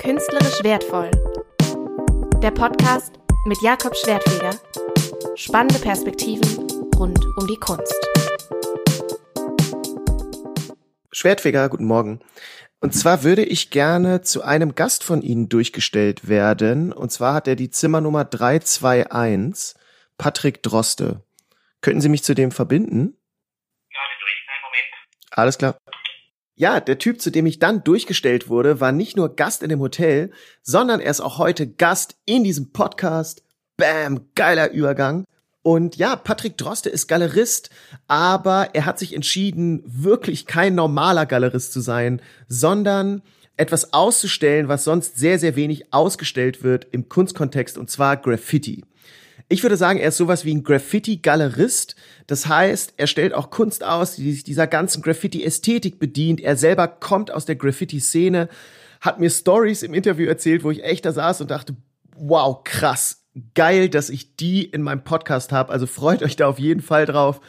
Künstlerisch wertvoll. Der Podcast mit Jakob Schwertfeger. Spannende Perspektiven rund um die Kunst. Schwertfeger, guten Morgen. Und zwar würde ich gerne zu einem Gast von Ihnen durchgestellt werden. Und zwar hat er die Zimmernummer 321, Patrick Droste. Könnten Sie mich zu dem verbinden? Ja, durch. Einen Moment. Alles klar. Ja, der Typ, zu dem ich dann durchgestellt wurde, war nicht nur Gast in dem Hotel, sondern er ist auch heute Gast in diesem Podcast. Bam, geiler Übergang. Und ja, Patrick Droste ist Galerist, aber er hat sich entschieden, wirklich kein normaler Galerist zu sein, sondern etwas auszustellen, was sonst sehr, sehr wenig ausgestellt wird im Kunstkontext, und zwar Graffiti. Ich würde sagen, er ist sowas wie ein Graffiti-Galerist. Das heißt, er stellt auch Kunst aus, die sich dieser ganzen Graffiti-Ästhetik bedient. Er selber kommt aus der Graffiti-Szene, hat mir Stories im Interview erzählt, wo ich echt da saß und dachte, wow, krass, geil, dass ich die in meinem Podcast habe. Also freut euch da auf jeden Fall drauf.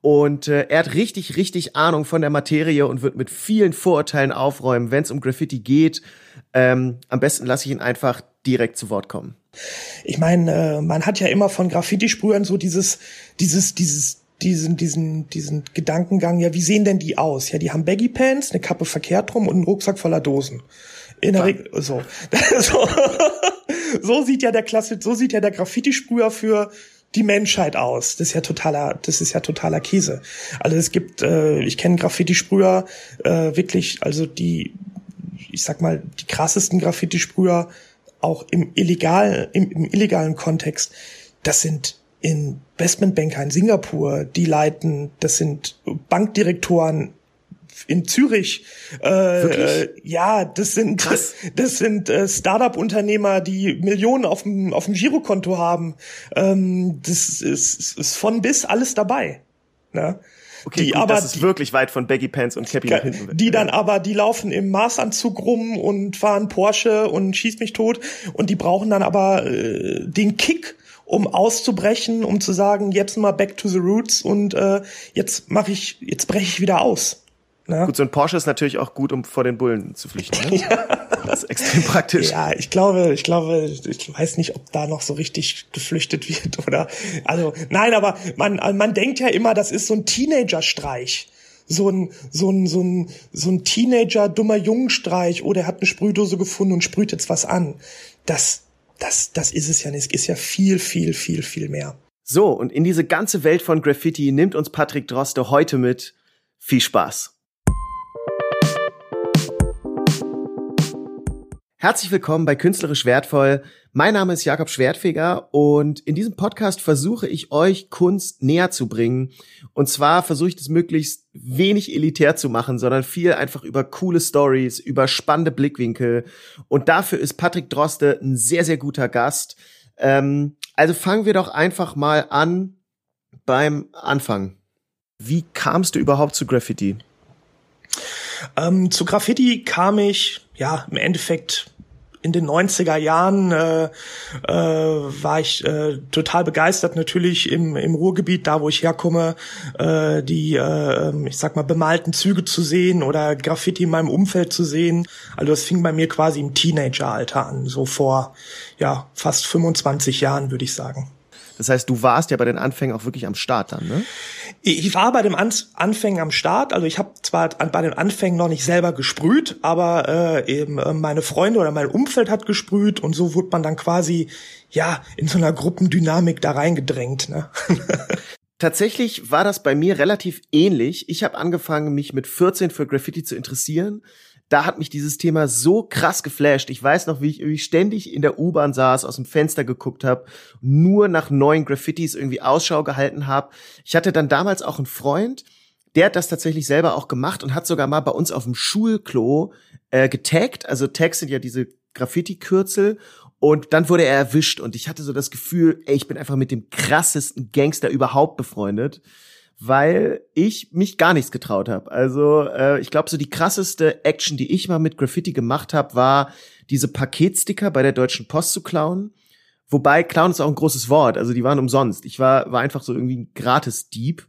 Und äh, er hat richtig, richtig Ahnung von der Materie und wird mit vielen Vorurteilen aufräumen, wenn es um Graffiti geht. Ähm, am besten lasse ich ihn einfach direkt zu Wort kommen. Ich meine, äh, man hat ja immer von Graffiti-Sprühern so dieses, dieses, dieses, diesen, diesen, diesen Gedankengang, ja, wie sehen denn die aus? Ja, die haben Baggy Pants, eine Kappe verkehrt rum und einen Rucksack voller Dosen. In der Regel, so. so. so sieht ja der Klasse, so sieht ja der Graffiti-Sprüher für die Menschheit aus. Das ist ja totaler, das ist ja totaler Käse. Also es gibt, äh, ich kenne Graffiti-Sprüher äh, wirklich, also die, ich sag mal, die krassesten Graffiti-Sprüher auch im illegal, im, im illegalen Kontext, das sind Investmentbanker in Singapur, die leiten, das sind Bankdirektoren in Zürich. Äh, ja, das sind Krass. das sind äh, Startup-Unternehmer, die Millionen auf dem auf dem Girokonto haben. Ähm, das ist, ist von bis alles dabei. Ne? Okay, die gut, aber, das ist die, wirklich weit von Baggy Pants und Cappy nach hinten. Die dann aber, die laufen im Maßanzug rum und fahren Porsche und schießt mich tot und die brauchen dann aber äh, den Kick, um auszubrechen, um zu sagen, jetzt mal back to the roots und äh, jetzt mache ich, jetzt breche ich wieder aus. Na? Gut, so ein Porsche ist natürlich auch gut, um vor den Bullen zu flüchten. Ne? ja. Das ist extrem praktisch. Ja, ich glaube, ich glaube, ich weiß nicht, ob da noch so richtig geflüchtet wird oder, also, nein, aber man, man denkt ja immer, das ist so ein Teenager-Streich so ein, so ein, so ein, so ein Teenager dummer Jungenstreich, oh, der hat eine Sprühdose gefunden und sprüht jetzt was an. Das, das, das ist es ja nicht. Es ist ja viel, viel, viel, viel mehr. So, und in diese ganze Welt von Graffiti nimmt uns Patrick Droste heute mit. Viel Spaß. Herzlich willkommen bei Künstlerisch Wertvoll. Mein Name ist Jakob Schwertfeger und in diesem Podcast versuche ich euch Kunst näher zu bringen. Und zwar versuche ich das möglichst wenig elitär zu machen, sondern viel einfach über coole Stories, über spannende Blickwinkel. Und dafür ist Patrick Droste ein sehr, sehr guter Gast. Ähm, also fangen wir doch einfach mal an beim Anfang. Wie kamst du überhaupt zu Graffiti? Ähm, zu Graffiti kam ich, ja, im Endeffekt in den 90er Jahren äh, äh, war ich äh, total begeistert natürlich im, im Ruhrgebiet, da wo ich herkomme, äh, die, äh, ich sag mal, bemalten Züge zu sehen oder Graffiti in meinem Umfeld zu sehen. Also das fing bei mir quasi im Teenageralter an, so vor ja fast 25 Jahren, würde ich sagen. Das heißt, du warst ja bei den Anfängen auch wirklich am Start dann, ne? Ich war bei dem Anfängen am Start. Also ich habe zwar bei den Anfängen noch nicht selber gesprüht, aber äh, eben äh, meine Freunde oder mein Umfeld hat gesprüht und so wurde man dann quasi ja in so einer Gruppendynamik da reingedrängt. Ne? Tatsächlich war das bei mir relativ ähnlich. Ich habe angefangen, mich mit 14 für Graffiti zu interessieren da hat mich dieses Thema so krass geflasht. Ich weiß noch, wie ich irgendwie ständig in der U-Bahn saß, aus dem Fenster geguckt habe, nur nach neuen Graffitis irgendwie Ausschau gehalten habe. Ich hatte dann damals auch einen Freund, der hat das tatsächlich selber auch gemacht und hat sogar mal bei uns auf dem Schulklo äh, getaggt. Also Tags sind ja diese Graffiti-Kürzel. Und dann wurde er erwischt und ich hatte so das Gefühl, ey, ich bin einfach mit dem krassesten Gangster überhaupt befreundet weil ich mich gar nichts getraut habe. Also äh, ich glaube, so die krasseste Action, die ich mal mit Graffiti gemacht habe, war diese Paketsticker bei der Deutschen Post zu klauen. Wobei klauen ist auch ein großes Wort, also die waren umsonst. Ich war war einfach so irgendwie ein Gratis-Dieb.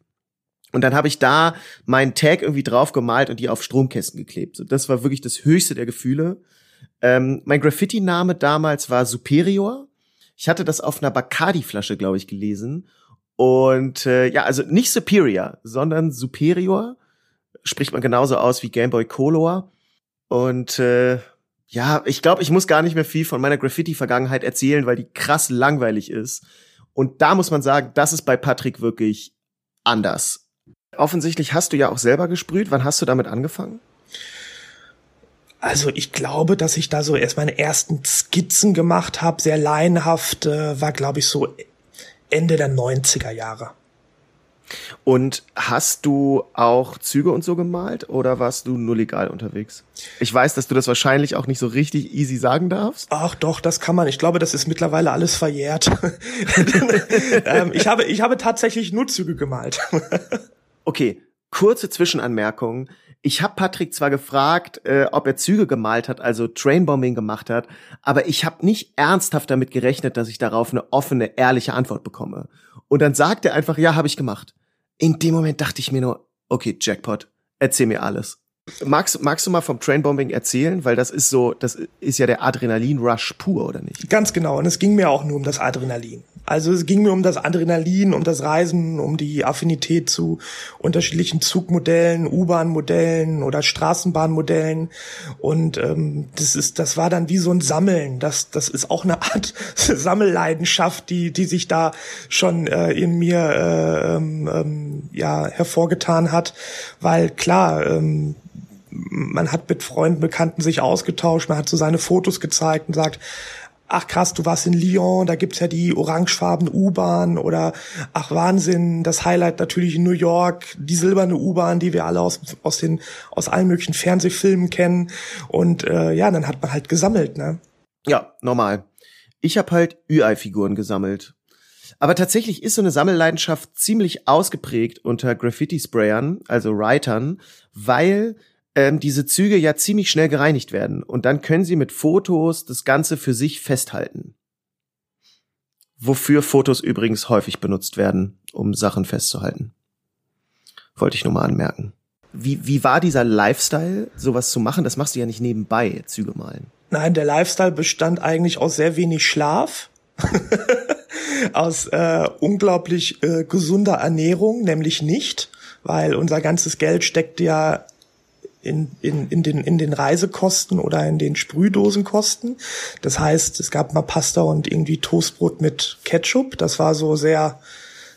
Und dann habe ich da meinen Tag irgendwie drauf gemalt und die auf Stromkästen geklebt. So, das war wirklich das höchste der Gefühle. Ähm, mein Graffiti-Name damals war Superior. Ich hatte das auf einer Bacardi-Flasche, glaube ich, gelesen. Und äh, ja, also nicht Superior, sondern Superior. Spricht man genauso aus wie Game Boy Color. Und äh, ja, ich glaube, ich muss gar nicht mehr viel von meiner Graffiti-Vergangenheit erzählen, weil die krass langweilig ist. Und da muss man sagen, das ist bei Patrick wirklich anders. Offensichtlich hast du ja auch selber gesprüht. Wann hast du damit angefangen? Also ich glaube, dass ich da so erst meine ersten Skizzen gemacht habe, sehr laienhaft, äh, war glaube ich so Ende der 90er Jahre. Und hast du auch Züge und so gemalt oder warst du nur legal unterwegs? Ich weiß, dass du das wahrscheinlich auch nicht so richtig easy sagen darfst. Ach doch, das kann man. Ich glaube, das ist mittlerweile alles verjährt. ähm, ich habe, ich habe tatsächlich nur Züge gemalt. okay, kurze Zwischenanmerkung. Ich habe Patrick zwar gefragt, äh, ob er Züge gemalt hat, also Trainbombing gemacht hat, aber ich habe nicht ernsthaft damit gerechnet, dass ich darauf eine offene, ehrliche Antwort bekomme. Und dann sagt er einfach, ja, habe ich gemacht. In dem Moment dachte ich mir nur, okay, Jackpot, erzähl mir alles. Magst, magst du mal vom Trainbombing erzählen? Weil das ist so, das ist ja der Adrenalin-Rush pur, oder nicht? Ganz genau. Und es ging mir auch nur um das Adrenalin. Also es ging mir um das Adrenalin, um das Reisen, um die Affinität zu unterschiedlichen Zugmodellen, U-Bahn-Modellen oder Straßenbahnmodellen. Und ähm, das ist, das war dann wie so ein Sammeln. Das, das ist auch eine Art Sammelleidenschaft, die, die sich da schon äh, in mir äh, ähm, ähm, ja hervorgetan hat. Weil klar, ähm, man hat mit Freunden, Bekannten sich ausgetauscht, man hat so seine Fotos gezeigt und sagt, ach krass, du warst in Lyon, da gibt's ja die orangefarbene U-Bahn oder ach Wahnsinn, das Highlight natürlich in New York, die silberne U-Bahn, die wir alle aus, aus den aus allen möglichen Fernsehfilmen kennen und äh, ja, dann hat man halt gesammelt, ne? Ja, normal. Ich habe halt Ü-Ei-Figuren gesammelt. Aber tatsächlich ist so eine Sammelleidenschaft ziemlich ausgeprägt unter Graffiti-Sprayern, also Writern, weil ähm, diese Züge ja ziemlich schnell gereinigt werden und dann können sie mit Fotos das Ganze für sich festhalten. Wofür Fotos übrigens häufig benutzt werden, um Sachen festzuhalten. Wollte ich nur mal anmerken. Wie, wie war dieser Lifestyle, sowas zu machen? Das machst du ja nicht nebenbei, Züge malen. Nein, der Lifestyle bestand eigentlich aus sehr wenig Schlaf. aus äh, unglaublich äh, gesunder Ernährung, nämlich nicht, weil unser ganzes Geld steckt ja in, in, in, den, in den Reisekosten oder in den Sprühdosenkosten. Das heißt, es gab mal Pasta und irgendwie Toastbrot mit Ketchup. Das war so sehr,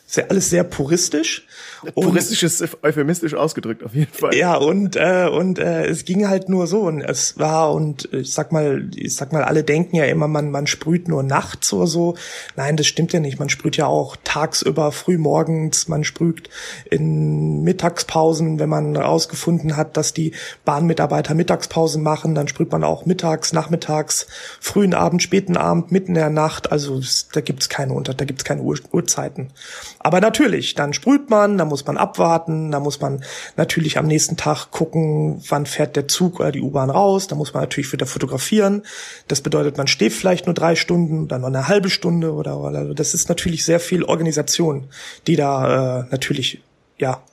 sehr alles sehr puristisch. Puristisch ist euphemistisch ausgedrückt, auf jeden Fall. Ja, und, äh, und äh, es ging halt nur so. Und es war, und ich sag mal, ich sag mal, alle denken ja immer, man, man sprüht nur nachts oder so. Nein, das stimmt ja nicht. Man sprüht ja auch tagsüber, früh morgens, man sprüht in Mittagspausen, wenn man rausgefunden hat, dass die Bahnmitarbeiter Mittagspausen machen, dann sprüht man auch mittags, nachmittags, frühen Abend, späten Abend, mitten in der Nacht. Also da gibt's keine Unter, da gibt's keine Uhr, Uhrzeiten. Aber natürlich, dann sprüht man, dann muss man abwarten, da muss man natürlich am nächsten Tag gucken, wann fährt der Zug oder die U-Bahn raus, da muss man natürlich wieder fotografieren. Das bedeutet, man steht vielleicht nur drei Stunden, dann noch eine halbe Stunde oder, oder das ist natürlich sehr viel Organisation, die da äh, natürlich ja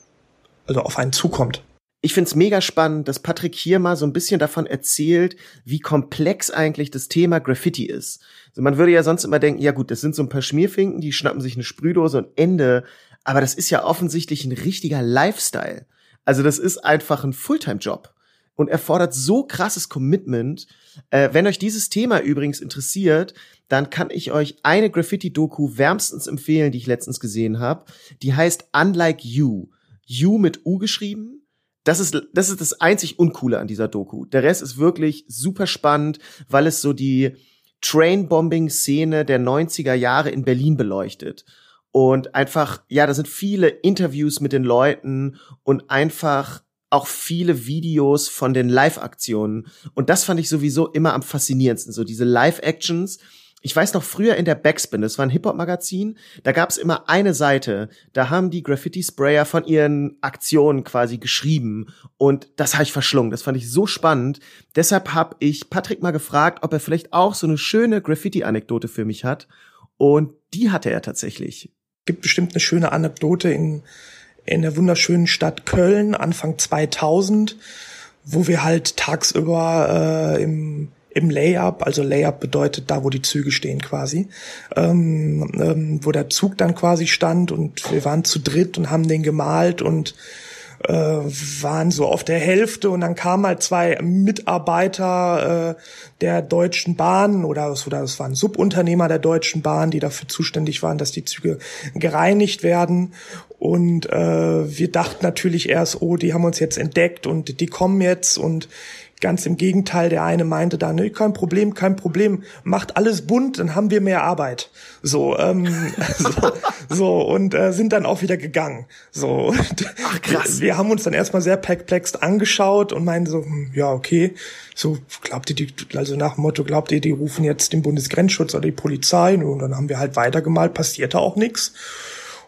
also auf einen zukommt ich find's mega spannend, dass Patrick hier mal so ein bisschen davon erzählt, wie komplex eigentlich das Thema Graffiti ist. Also man würde ja sonst immer denken, ja gut, das sind so ein paar Schmierfinken, die schnappen sich eine Sprühdose und Ende. Aber das ist ja offensichtlich ein richtiger Lifestyle. Also das ist einfach ein Fulltime-Job und erfordert so krasses Commitment. Äh, wenn euch dieses Thema übrigens interessiert, dann kann ich euch eine Graffiti-Doku wärmstens empfehlen, die ich letztens gesehen habe. Die heißt Unlike You. You mit U geschrieben das ist, das ist das einzig Uncoole an dieser Doku. Der Rest ist wirklich super spannend, weil es so die Train-Bombing-Szene der 90er Jahre in Berlin beleuchtet. Und einfach, ja, da sind viele Interviews mit den Leuten und einfach auch viele Videos von den Live-Aktionen. Und das fand ich sowieso immer am faszinierendsten. So diese Live-Actions, ich weiß noch früher in der Backspin, das war ein Hip-Hop-Magazin, da gab es immer eine Seite, da haben die Graffiti-Sprayer von ihren Aktionen quasi geschrieben und das habe ich verschlungen. Das fand ich so spannend. Deshalb habe ich Patrick mal gefragt, ob er vielleicht auch so eine schöne Graffiti-Anekdote für mich hat und die hatte er tatsächlich. Gibt bestimmt eine schöne Anekdote in, in der wunderschönen Stadt Köln, Anfang 2000, wo wir halt tagsüber äh, im im Layup, also Layup bedeutet da, wo die Züge stehen quasi, ähm, ähm, wo der Zug dann quasi stand und wir waren zu dritt und haben den gemalt und äh, waren so auf der Hälfte und dann kamen halt zwei Mitarbeiter äh, der Deutschen Bahn oder, oder es waren Subunternehmer der Deutschen Bahn, die dafür zuständig waren, dass die Züge gereinigt werden. Und äh, wir dachten natürlich erst, oh, die haben uns jetzt entdeckt und die kommen jetzt und Ganz im Gegenteil, der eine meinte da, ne, kein Problem, kein Problem, macht alles bunt, dann haben wir mehr Arbeit. So, ähm, so, so und äh, sind dann auch wieder gegangen. So, Ach, krass. Wir haben uns dann erstmal sehr perplex angeschaut und meinen so, hm, ja, okay, so glaubt ihr die, also nach dem Motto, glaubt ihr, die rufen jetzt den Bundesgrenzschutz oder die Polizei? Und dann haben wir halt weitergemalt, passierte auch nichts.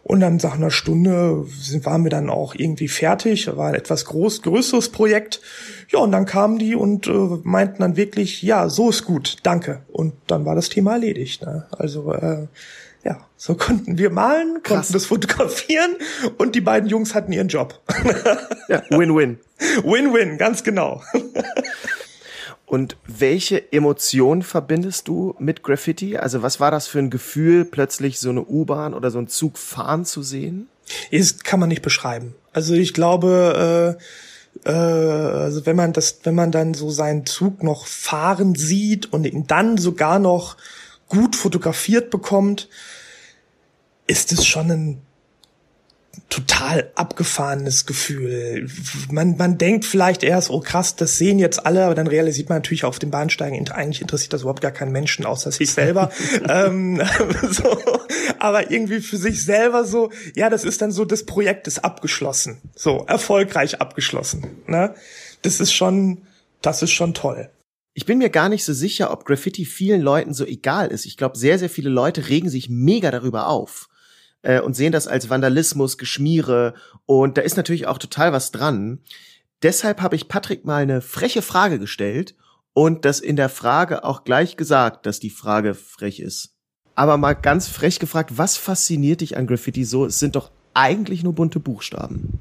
Und dann nach einer Stunde sind, waren wir dann auch irgendwie fertig. War ein etwas groß, größeres Projekt. Ja, und dann kamen die und äh, meinten dann wirklich, ja, so ist gut, danke. Und dann war das Thema erledigt. Ne? Also äh, ja, so konnten wir malen, Krass. konnten das fotografieren und die beiden Jungs hatten ihren Job. ja, Win-win. Win-win, ganz genau. Und welche Emotion verbindest du mit Graffiti? Also was war das für ein Gefühl, plötzlich so eine U-Bahn oder so einen Zug fahren zu sehen? Das kann man nicht beschreiben. Also ich glaube, äh, äh, also wenn man das, wenn man dann so seinen Zug noch fahren sieht und ihn dann sogar noch gut fotografiert bekommt, ist es schon ein total abgefahrenes Gefühl. Man, man denkt vielleicht erst, oh krass, das sehen jetzt alle, aber dann realisiert man natürlich auf den Bahnsteigen, eigentlich interessiert das überhaupt gar keinen Menschen außer sich selber. ähm, so, aber irgendwie für sich selber so, ja, das ist dann so, das Projekt ist abgeschlossen. So, erfolgreich abgeschlossen. Ne? Das ist schon, das ist schon toll. Ich bin mir gar nicht so sicher, ob Graffiti vielen Leuten so egal ist. Ich glaube, sehr, sehr viele Leute regen sich mega darüber auf äh, und sehen das als Vandalismus, Geschmiere und da ist natürlich auch total was dran. Deshalb habe ich Patrick mal eine freche Frage gestellt und das in der Frage auch gleich gesagt, dass die Frage frech ist. Aber mal ganz frech gefragt, was fasziniert dich an Graffiti so? Es sind doch eigentlich nur bunte Buchstaben.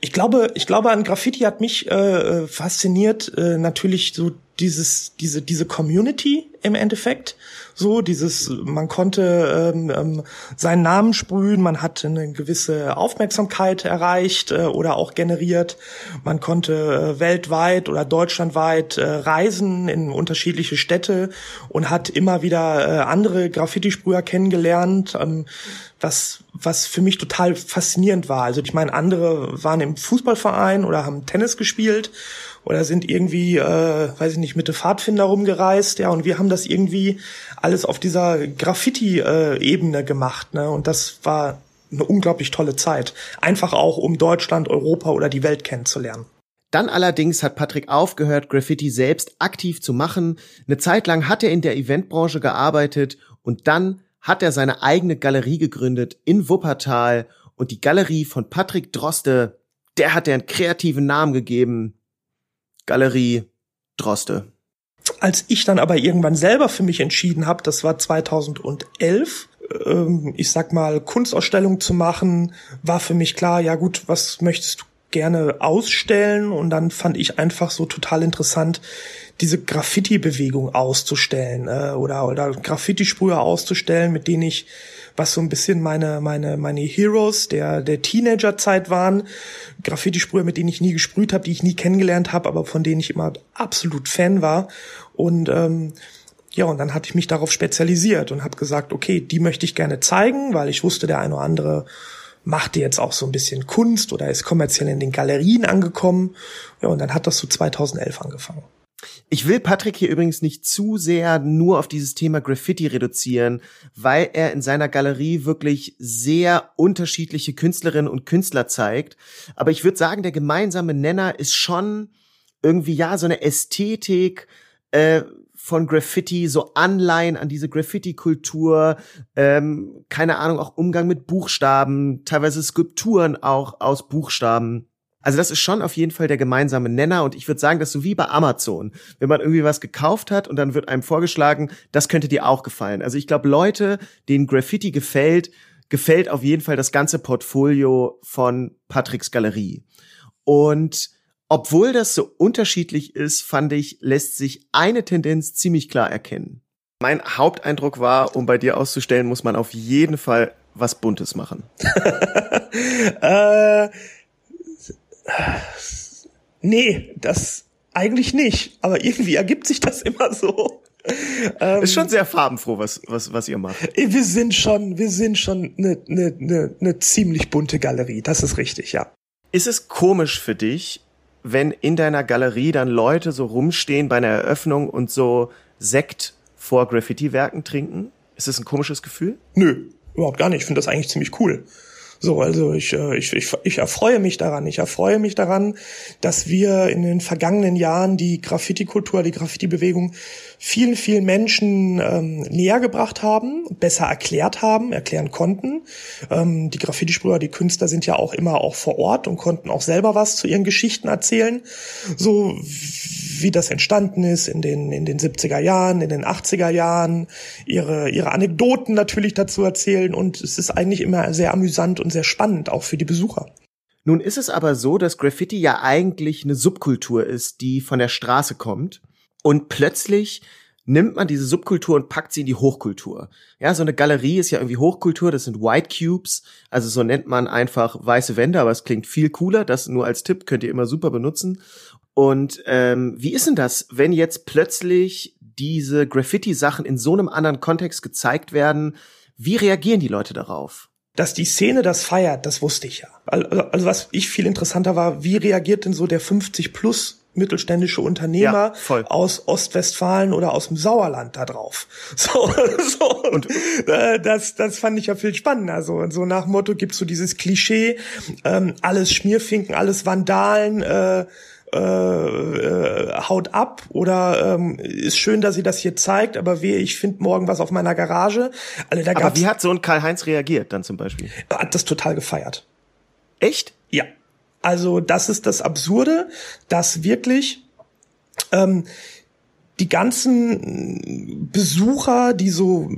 Ich glaube, ich glaube, an Graffiti hat mich äh, fasziniert äh, natürlich so dieses, diese, diese Community im Endeffekt. So, dieses, man konnte ähm, ähm, seinen Namen sprühen, man hat eine gewisse Aufmerksamkeit erreicht äh, oder auch generiert. Man konnte äh, weltweit oder deutschlandweit äh, reisen in unterschiedliche Städte und hat immer wieder äh, andere Graffiti-Sprüher kennengelernt. Ähm, was, was für mich total faszinierend war. Also ich meine, andere waren im Fußballverein oder haben Tennis gespielt oder sind irgendwie, äh, weiß ich nicht, mit der Pfadfinder rumgereist, ja, und wir haben das irgendwie alles auf dieser Graffiti-Ebene gemacht, ne, und das war eine unglaublich tolle Zeit. Einfach auch, um Deutschland, Europa oder die Welt kennenzulernen. Dann allerdings hat Patrick aufgehört, Graffiti selbst aktiv zu machen. Eine Zeit lang hat er in der Eventbranche gearbeitet und dann hat er seine eigene Galerie gegründet in Wuppertal und die Galerie von Patrick Droste, der hat er einen kreativen Namen gegeben. Galerie Droste. Als ich dann aber irgendwann selber für mich entschieden habe, das war 2011, ähm, ich sag mal, Kunstausstellung zu machen, war für mich klar, ja gut, was möchtest du gerne ausstellen? Und dann fand ich einfach so total interessant, diese Graffiti-Bewegung auszustellen äh, oder, oder Graffiti-Sprüher auszustellen, mit denen ich was so ein bisschen meine meine meine Heroes der der Teenagerzeit waren, Graffiti-Sprüher, mit denen ich nie gesprüht habe, die ich nie kennengelernt habe, aber von denen ich immer absolut Fan war und ähm, ja, und dann hatte ich mich darauf spezialisiert und habe gesagt, okay, die möchte ich gerne zeigen, weil ich wusste, der eine oder andere machte jetzt auch so ein bisschen Kunst oder ist kommerziell in den Galerien angekommen. Ja, und dann hat das so 2011 angefangen. Ich will Patrick hier übrigens nicht zu sehr nur auf dieses Thema Graffiti reduzieren, weil er in seiner Galerie wirklich sehr unterschiedliche Künstlerinnen und Künstler zeigt. Aber ich würde sagen, der gemeinsame Nenner ist schon irgendwie ja so eine Ästhetik äh, von Graffiti, so Anleihen an diese Graffiti-Kultur, ähm, keine Ahnung, auch Umgang mit Buchstaben, teilweise Skulpturen auch aus Buchstaben. Also das ist schon auf jeden Fall der gemeinsame Nenner und ich würde sagen, dass so wie bei Amazon, wenn man irgendwie was gekauft hat und dann wird einem vorgeschlagen, das könnte dir auch gefallen. Also ich glaube, Leute, denen Graffiti gefällt, gefällt auf jeden Fall das ganze Portfolio von Patricks Galerie. Und Obwohl das so unterschiedlich ist, fand ich, lässt sich eine Tendenz ziemlich klar erkennen. Mein Haupteindruck war, um bei dir auszustellen, muss man auf jeden Fall was Buntes machen. äh, nee, das eigentlich nicht. Aber irgendwie ergibt sich das immer so. Ähm, ist schon sehr farbenfroh, was, was, was ihr macht. Wir sind schon, wir sind schon eine ne, ne, ne ziemlich bunte Galerie. Das ist richtig, ja. Ist es komisch für dich, wenn in deiner Galerie dann Leute so rumstehen bei einer Eröffnung und so Sekt vor Graffiti-Werken trinken? Ist das ein komisches Gefühl? Nö, überhaupt gar nicht. Ich finde das eigentlich ziemlich cool. So, also ich, äh, ich, ich, ich erfreue mich daran. Ich erfreue mich daran, dass wir in den vergangenen Jahren die Graffiti-Kultur, die Graffiti-Bewegung vielen, vielen Menschen ähm, näher gebracht haben, besser erklärt haben, erklären konnten. Ähm, die Graffiti-Sprüher, die Künstler sind ja auch immer auch vor Ort und konnten auch selber was zu ihren Geschichten erzählen. So wie das entstanden ist in den, in den 70er Jahren, in den 80er Jahren, ihre, ihre Anekdoten natürlich dazu erzählen und es ist eigentlich immer sehr amüsant und sehr spannend, auch für die Besucher. Nun ist es aber so, dass Graffiti ja eigentlich eine Subkultur ist, die von der Straße kommt und plötzlich nimmt man diese Subkultur und packt sie in die Hochkultur. Ja, so eine Galerie ist ja irgendwie Hochkultur, das sind White Cubes, also so nennt man einfach weiße Wände, aber es klingt viel cooler, das nur als Tipp könnt ihr immer super benutzen. Und ähm, wie ist denn das, wenn jetzt plötzlich diese Graffiti-Sachen in so einem anderen Kontext gezeigt werden? Wie reagieren die Leute darauf? Dass die Szene das feiert, das wusste ich ja. Also, also was ich viel interessanter war, wie reagiert denn so der 50 plus mittelständische Unternehmer ja, aus Ostwestfalen oder aus dem Sauerland da drauf. So, so und äh, das, das fand ich ja viel spannender. So, und so nach Motto gibt's so dieses Klischee, ähm, alles Schmierfinken, alles Vandalen, äh, äh, äh, haut ab oder ähm, ist schön, dass sie das hier zeigt, aber wehe, ich finde morgen was auf meiner Garage. Also, da aber wie hat so ein Karl-Heinz reagiert dann zum Beispiel? Hat das total gefeiert. Echt? Ja. Also das ist das Absurde, dass wirklich ähm, die ganzen Besucher, die so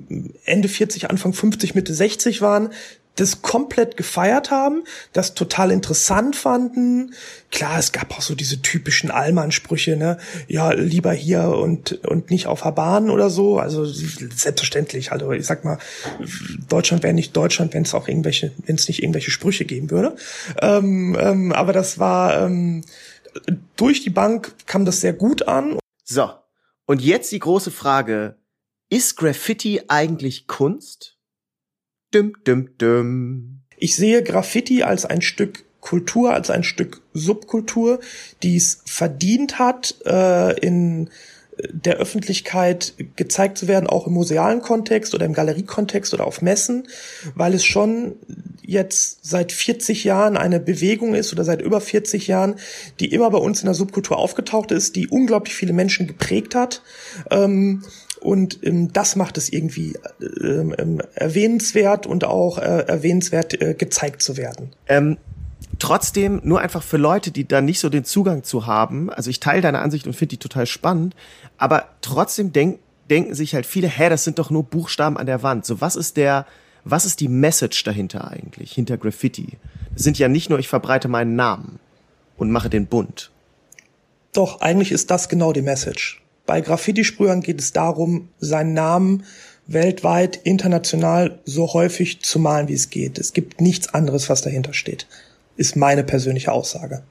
Ende 40, Anfang 50, Mitte 60 waren, das komplett gefeiert haben, das total interessant fanden. Klar, es gab auch so diese typischen Allmann-Sprüche, ne? Ja, lieber hier und, und nicht auf der Bahn oder so. Also selbstverständlich. Also ich sag mal, Deutschland wäre nicht Deutschland, wenn es auch irgendwelche, wenn es nicht irgendwelche Sprüche geben würde. Ähm, ähm, aber das war ähm, durch die Bank kam das sehr gut an. So, und jetzt die große Frage: Ist Graffiti eigentlich Kunst? Düm, düm, düm. Ich sehe Graffiti als ein Stück Kultur, als ein Stück Subkultur, die es verdient hat, äh, in der Öffentlichkeit gezeigt zu werden, auch im musealen Kontext oder im Galeriekontext oder auf Messen, weil es schon jetzt seit 40 Jahren eine Bewegung ist oder seit über 40 Jahren, die immer bei uns in der Subkultur aufgetaucht ist, die unglaublich viele Menschen geprägt hat. Ähm, und ähm, das macht es irgendwie ähm, ähm, erwähnenswert und auch äh, erwähnenswert äh, gezeigt zu werden. Ähm, trotzdem, nur einfach für Leute, die da nicht so den Zugang zu haben, also ich teile deine Ansicht und finde die total spannend, aber trotzdem denk, denken sich halt viele, hä, das sind doch nur Buchstaben an der Wand. So, was ist der, was ist die Message dahinter eigentlich, hinter Graffiti? Das sind ja nicht nur, ich verbreite meinen Namen und mache den bunt. Doch, eigentlich ist das genau die Message. Bei Graffiti-Sprühern geht es darum, seinen Namen weltweit, international so häufig zu malen, wie es geht. Es gibt nichts anderes, was dahinter steht. Ist meine persönliche Aussage.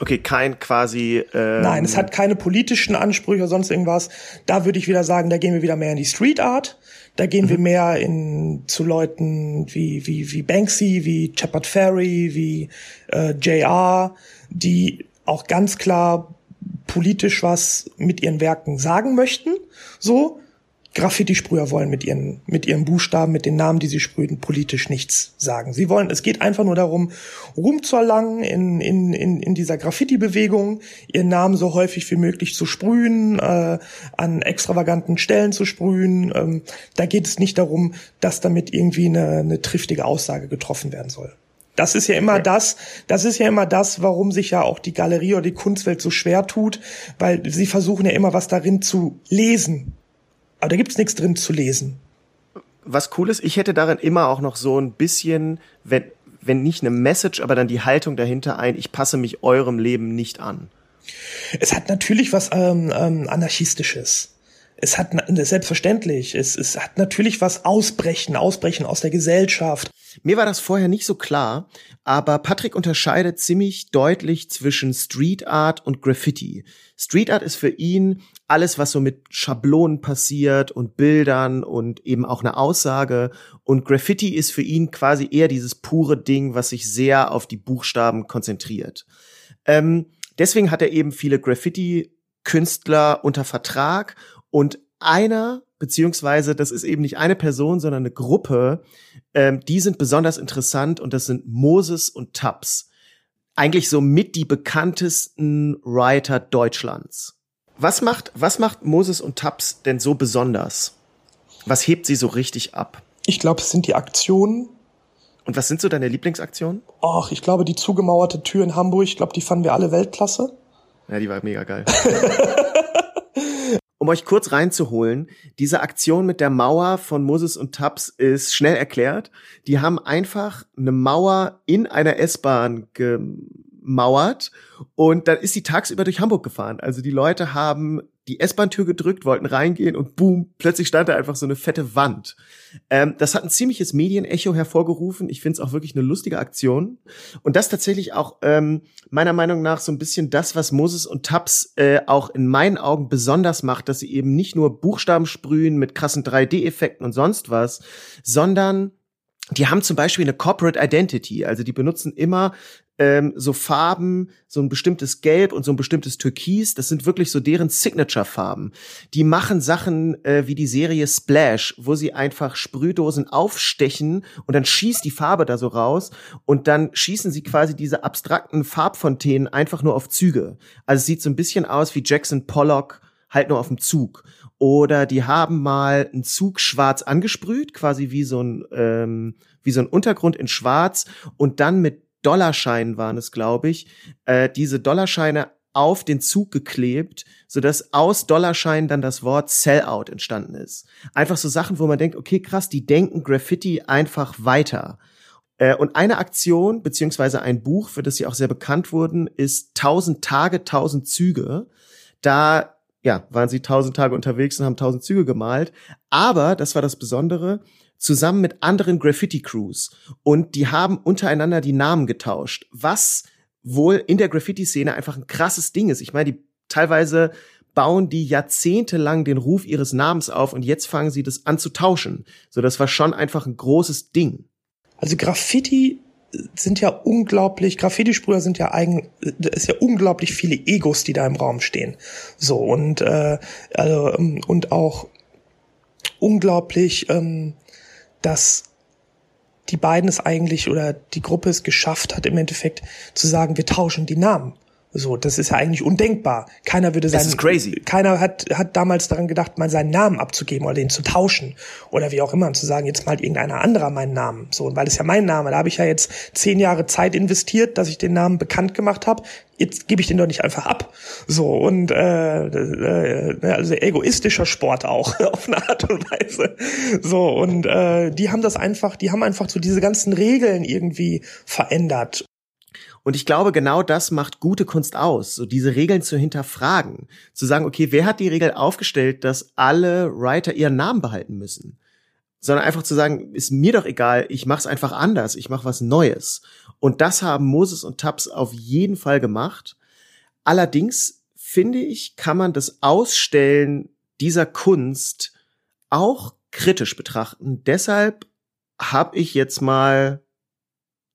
Okay, kein quasi. Ähm Nein, es hat keine politischen Ansprüche oder sonst irgendwas. Da würde ich wieder sagen, da gehen wir wieder mehr in die Street Art. Da gehen mhm. wir mehr in zu Leuten wie wie wie Banksy, wie Shepard Ferry, wie äh, JR, die auch ganz klar politisch was mit ihren Werken sagen möchten, so. Graffiti-Sprüher wollen mit ihren, mit ihren Buchstaben, mit den Namen, die sie sprühen, politisch nichts sagen. Sie wollen, es geht einfach nur darum, Ruhm zu erlangen in, in, in, in dieser Graffiti-Bewegung, ihren Namen so häufig wie möglich zu sprühen, äh, an extravaganten Stellen zu sprühen. Ähm, da geht es nicht darum, dass damit irgendwie eine, eine triftige Aussage getroffen werden soll. Das ist ja immer okay. das, das ist ja immer das, warum sich ja auch die Galerie oder die Kunstwelt so schwer tut, weil sie versuchen ja immer was darin zu lesen. Aber da gibt's nichts drin zu lesen. Was cool ist, ich hätte darin immer auch noch so ein bisschen, wenn, wenn nicht eine Message, aber dann die Haltung dahinter ein, ich passe mich eurem Leben nicht an? Es hat natürlich was ähm, ähm, anarchistisches es hat selbstverständlich, es, es hat natürlich was Ausbrechen, Ausbrechen aus der Gesellschaft. Mir war das vorher nicht so klar, aber Patrick unterscheidet ziemlich deutlich zwischen Street Art und Graffiti. Street Art ist für ihn alles, was so mit Schablonen passiert und Bildern und eben auch eine Aussage. Und Graffiti ist für ihn quasi eher dieses pure Ding, was sich sehr auf die Buchstaben konzentriert. Ähm, deswegen hat er eben viele Graffiti-Künstler unter Vertrag und einer, beziehungsweise das ist eben nicht eine Person, sondern eine Gruppe, ähm, die sind besonders interessant und das sind Moses und Tubbs. Eigentlich so mit die bekanntesten Writer Deutschlands. Was macht, was macht Moses und Tubbs denn so besonders? Was hebt sie so richtig ab? Ich glaube, es sind die Aktionen. Und was sind so deine Lieblingsaktionen? Ach, ich glaube, die zugemauerte Tür in Hamburg, ich glaube, die fanden wir alle Weltklasse. Ja, die war mega geil. um euch kurz reinzuholen, diese Aktion mit der Mauer von Moses und Tubbs ist schnell erklärt. Die haben einfach eine Mauer in einer S-Bahn gemauert und dann ist sie tagsüber durch Hamburg gefahren. Also die Leute haben die S-Bahn-Tür gedrückt, wollten reingehen und boom, plötzlich stand da einfach so eine fette Wand. Ähm, das hat ein ziemliches Medienecho hervorgerufen. Ich finde es auch wirklich eine lustige Aktion. Und das tatsächlich auch ähm, meiner Meinung nach so ein bisschen das, was Moses und Tubbs äh, auch in meinen Augen besonders macht, dass sie eben nicht nur Buchstaben sprühen mit krassen 3D-Effekten und sonst was, sondern die haben zum Beispiel eine Corporate Identity, also die benutzen immer ähm, so Farben, so ein bestimmtes Gelb und so ein bestimmtes Türkis. Das sind wirklich so deren Signature-Farben. Die machen Sachen äh, wie die Serie Splash, wo sie einfach Sprühdosen aufstechen und dann schießt die Farbe da so raus und dann schießen sie quasi diese abstrakten Farbfontänen einfach nur auf Züge. Also es sieht so ein bisschen aus wie Jackson Pollock halt nur auf dem Zug. Oder die haben mal einen Zug schwarz angesprüht, quasi wie so ein ähm, wie so ein Untergrund in Schwarz und dann mit Dollarscheinen waren es, glaube ich, äh, diese Dollarscheine auf den Zug geklebt, so dass aus Dollarscheinen dann das Wort Sellout entstanden ist. Einfach so Sachen, wo man denkt, okay, krass, die denken Graffiti einfach weiter. Äh, und eine Aktion, beziehungsweise ein Buch, für das sie auch sehr bekannt wurden, ist 1000 Tage, 1000 Züge. Da ja, waren sie 1000 Tage unterwegs und haben 1000 Züge gemalt. Aber, das war das Besondere, zusammen mit anderen Graffiti-Crews. Und die haben untereinander die Namen getauscht, was wohl in der Graffiti-Szene einfach ein krasses Ding ist. Ich meine, die teilweise bauen die jahrzehntelang den Ruf ihres Namens auf und jetzt fangen sie das an zu tauschen. So, das war schon einfach ein großes Ding. Also Graffiti sind ja unglaublich, Graffiti-Sprüher sind ja eigen, ist ja unglaublich viele Egos, die da im Raum stehen. So, und, äh, also, ähm, und auch unglaublich ähm, dass die beiden es eigentlich oder die Gruppe es geschafft hat, im Endeffekt zu sagen, wir tauschen die Namen. So, das ist ja eigentlich undenkbar. Keiner würde sein, crazy. keiner hat, hat damals daran gedacht, mal seinen Namen abzugeben oder den zu tauschen oder wie auch immer und zu sagen, jetzt malt irgendeiner anderer meinen Namen. So, und weil es ja mein Name, da habe ich ja jetzt zehn Jahre Zeit investiert, dass ich den Namen bekannt gemacht habe. Jetzt gebe ich den doch nicht einfach ab. So, und äh, äh, ne, also egoistischer Sport auch, auf eine Art und Weise. So, und äh, die haben das einfach, die haben einfach so diese ganzen Regeln irgendwie verändert. Und ich glaube, genau das macht gute Kunst aus, so diese Regeln zu hinterfragen, zu sagen, okay, wer hat die Regel aufgestellt, dass alle Writer ihren Namen behalten müssen? Sondern einfach zu sagen, ist mir doch egal, ich mach's einfach anders, ich mach was Neues. Und das haben Moses und Tubbs auf jeden Fall gemacht. Allerdings finde ich, kann man das Ausstellen dieser Kunst auch kritisch betrachten. Deshalb habe ich jetzt mal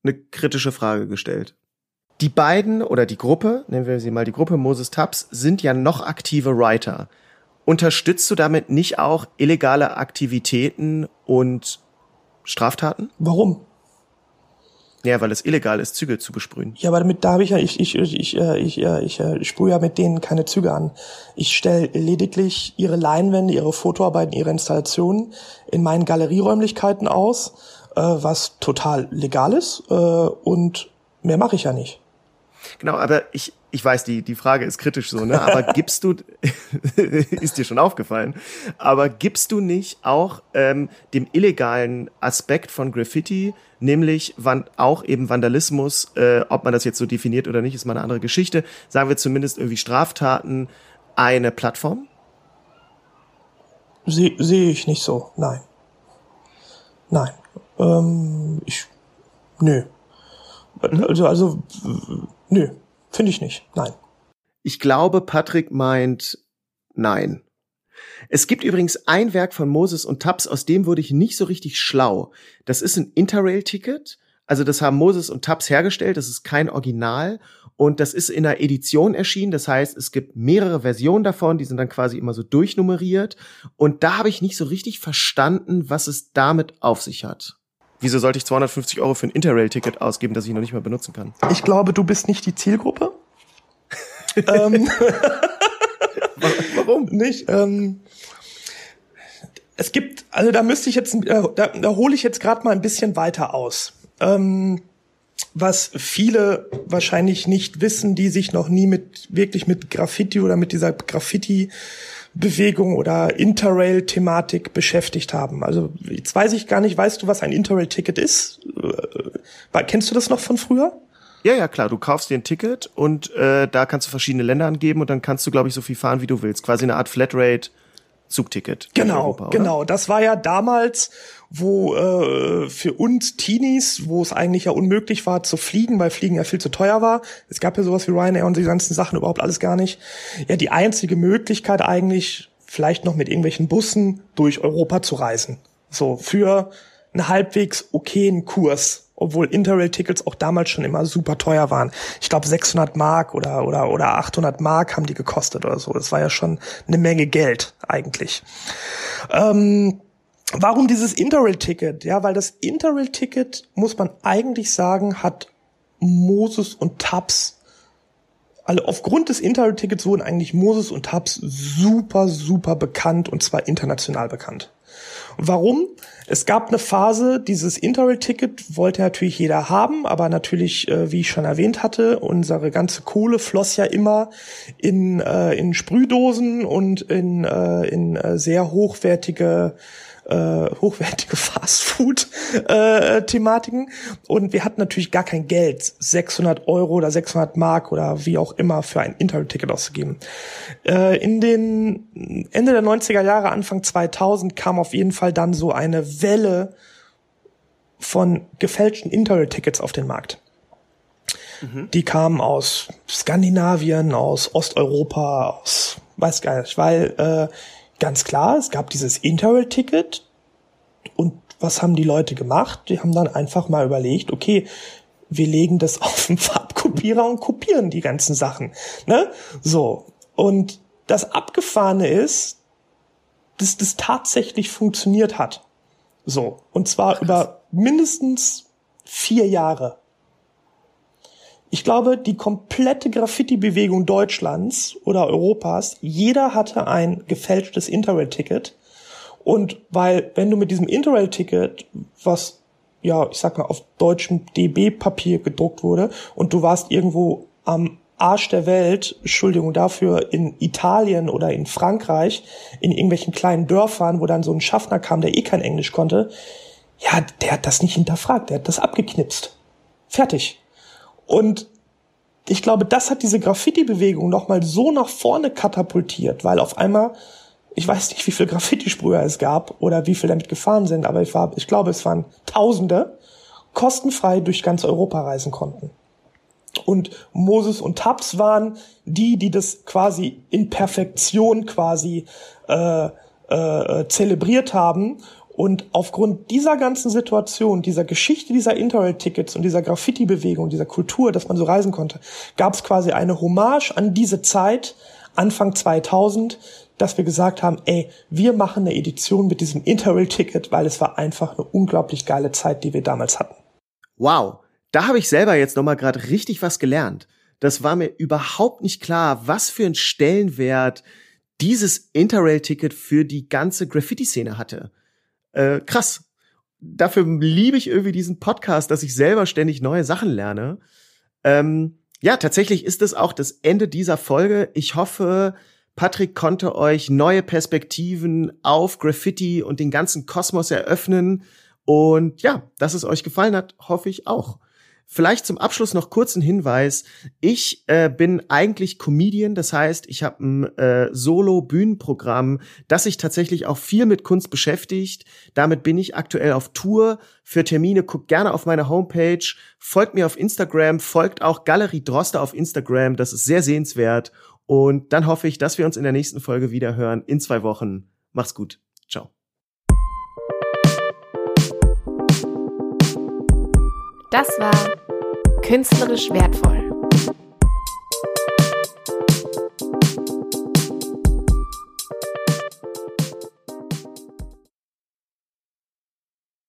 eine kritische Frage gestellt. Die beiden oder die Gruppe, nennen wir sie mal die Gruppe Moses Tubbs, sind ja noch aktive Writer. Unterstützt du damit nicht auch illegale Aktivitäten und Straftaten? Warum? Ja, weil es illegal ist, Züge zu besprühen. Ja, aber damit da habe ich ja, ich, ich, ich, ich, äh, ich, äh, ich, ich sprühe ja mit denen keine Züge an. Ich stelle lediglich ihre Leinwände, ihre Fotoarbeiten, ihre Installationen in meinen Galerieräumlichkeiten aus, äh, was total legal ist, äh, und mehr mache ich ja nicht. Genau, aber ich, ich weiß, die, die Frage ist kritisch so, ne? Aber gibst du, ist dir schon aufgefallen, aber gibst du nicht auch ähm, dem illegalen Aspekt von Graffiti, nämlich wann, auch eben Vandalismus, äh, ob man das jetzt so definiert oder nicht, ist mal eine andere Geschichte, sagen wir zumindest irgendwie Straftaten, eine Plattform? Sehe seh ich nicht so, nein. Nein. Ähm, ich, nö. Also, also, nö. Finde ich nicht. Nein. Ich glaube, Patrick meint nein. Es gibt übrigens ein Werk von Moses und Taps, aus dem wurde ich nicht so richtig schlau. Das ist ein Interrail-Ticket. Also das haben Moses und Taps hergestellt. Das ist kein Original. Und das ist in einer Edition erschienen. Das heißt, es gibt mehrere Versionen davon. Die sind dann quasi immer so durchnummeriert. Und da habe ich nicht so richtig verstanden, was es damit auf sich hat. Wieso sollte ich 250 Euro für ein Interrail-Ticket ausgeben, das ich noch nicht mehr benutzen kann? Ich glaube, du bist nicht die Zielgruppe. ähm, Warum? Nicht? Ähm, es gibt, also da müsste ich jetzt, äh, da, da hole ich jetzt gerade mal ein bisschen weiter aus. Ähm, was viele wahrscheinlich nicht wissen, die sich noch nie mit wirklich mit Graffiti oder mit dieser Graffiti Bewegung oder Interrail-Thematik beschäftigt haben. Also jetzt weiß ich gar nicht, weißt du, was ein Interrail-Ticket ist? Äh, kennst du das noch von früher? Ja, ja, klar. Du kaufst dir ein Ticket und äh, da kannst du verschiedene Länder angeben und dann kannst du, glaube ich, so viel fahren, wie du willst. Quasi eine Art Flatrate. Zugticket. Genau, Europa, genau. Das war ja damals, wo äh, für uns Teenies, wo es eigentlich ja unmöglich war zu fliegen, weil Fliegen ja viel zu teuer war. Es gab ja sowas wie Ryanair und die ganzen Sachen überhaupt alles gar nicht. Ja, die einzige Möglichkeit eigentlich, vielleicht noch mit irgendwelchen Bussen durch Europa zu reisen. So für einen halbwegs okayen Kurs obwohl Interrail-Tickets auch damals schon immer super teuer waren. Ich glaube 600 Mark oder oder oder 800 Mark haben die gekostet oder so. Das war ja schon eine Menge Geld eigentlich. Ähm, warum dieses Interrail-Ticket? Ja, weil das Interrail-Ticket muss man eigentlich sagen hat Moses und Tabs also aufgrund des Interrail-Tickets wurden eigentlich Moses und Tabs super, super bekannt und zwar international bekannt. Warum? Es gab eine Phase, dieses Interrail-Ticket wollte natürlich jeder haben, aber natürlich, äh, wie ich schon erwähnt hatte, unsere ganze Kohle floss ja immer in, äh, in Sprühdosen und in, äh, in äh, sehr hochwertige äh, hochwertige Fastfood-Thematiken. Äh, und wir hatten natürlich gar kein Geld, 600 Euro oder 600 Mark oder wie auch immer für ein Internet-Ticket auszugeben. Äh, in den Ende der 90er Jahre, Anfang 2000 kam auf jeden Fall dann so eine Welle von gefälschten Internet-Tickets auf den Markt. Mhm. Die kamen aus Skandinavien, aus Osteuropa, aus weiß gar nicht, weil äh, ganz klar, es gab dieses Interrail-Ticket und was haben die Leute gemacht? Die haben dann einfach mal überlegt, okay, wir legen das auf den Farbkopierer und kopieren die ganzen Sachen. Ne? So. Und das Abgefahrene ist, dass das tatsächlich funktioniert hat. So. Und zwar Krass. über mindestens vier Jahre. Ich glaube, die komplette Graffiti-Bewegung Deutschlands oder Europas, jeder hatte ein gefälschtes Interrail-Ticket. Und weil, wenn du mit diesem Interrail-Ticket, was, ja, ich sag mal, auf deutschem DB-Papier gedruckt wurde, und du warst irgendwo am Arsch der Welt, Entschuldigung dafür, in Italien oder in Frankreich, in irgendwelchen kleinen Dörfern, wo dann so ein Schaffner kam, der eh kein Englisch konnte, ja, der hat das nicht hinterfragt, der hat das abgeknipst. Fertig. Und ich glaube, das hat diese Graffiti-Bewegung nochmal so nach vorne katapultiert, weil auf einmal, ich weiß nicht, wie viele Graffiti-Sprüher es gab oder wie viele damit gefahren sind, aber ich, war, ich glaube, es waren Tausende, kostenfrei durch ganz Europa reisen konnten. Und Moses und Tabs waren die, die das quasi in Perfektion quasi äh, äh, zelebriert haben und aufgrund dieser ganzen Situation, dieser Geschichte dieser Interrail-Tickets und dieser Graffiti-Bewegung, dieser Kultur, dass man so reisen konnte, gab es quasi eine Hommage an diese Zeit, Anfang 2000, dass wir gesagt haben, ey, wir machen eine Edition mit diesem Interrail-Ticket, weil es war einfach eine unglaublich geile Zeit, die wir damals hatten. Wow, da habe ich selber jetzt noch mal gerade richtig was gelernt. Das war mir überhaupt nicht klar, was für einen Stellenwert dieses Interrail-Ticket für die ganze Graffiti-Szene hatte. Äh, krass. Dafür liebe ich irgendwie diesen Podcast, dass ich selber ständig neue Sachen lerne. Ähm, Ja, tatsächlich ist es auch das Ende dieser Folge. Ich hoffe, Patrick konnte euch neue Perspektiven auf Graffiti und den ganzen Kosmos eröffnen. Und ja, dass es euch gefallen hat, hoffe ich auch. Vielleicht zum Abschluss noch kurzen Hinweis. Ich äh, bin eigentlich Comedian, das heißt, ich habe ein äh, Solo-Bühnenprogramm, das sich tatsächlich auch viel mit Kunst beschäftigt. Damit bin ich aktuell auf Tour. Für Termine guckt gerne auf meine Homepage, folgt mir auf Instagram, folgt auch Galerie Droste auf Instagram, das ist sehr sehenswert. Und dann hoffe ich, dass wir uns in der nächsten Folge wieder hören in zwei Wochen. Macht's gut. Ciao. Das war Künstlerisch wertvoll.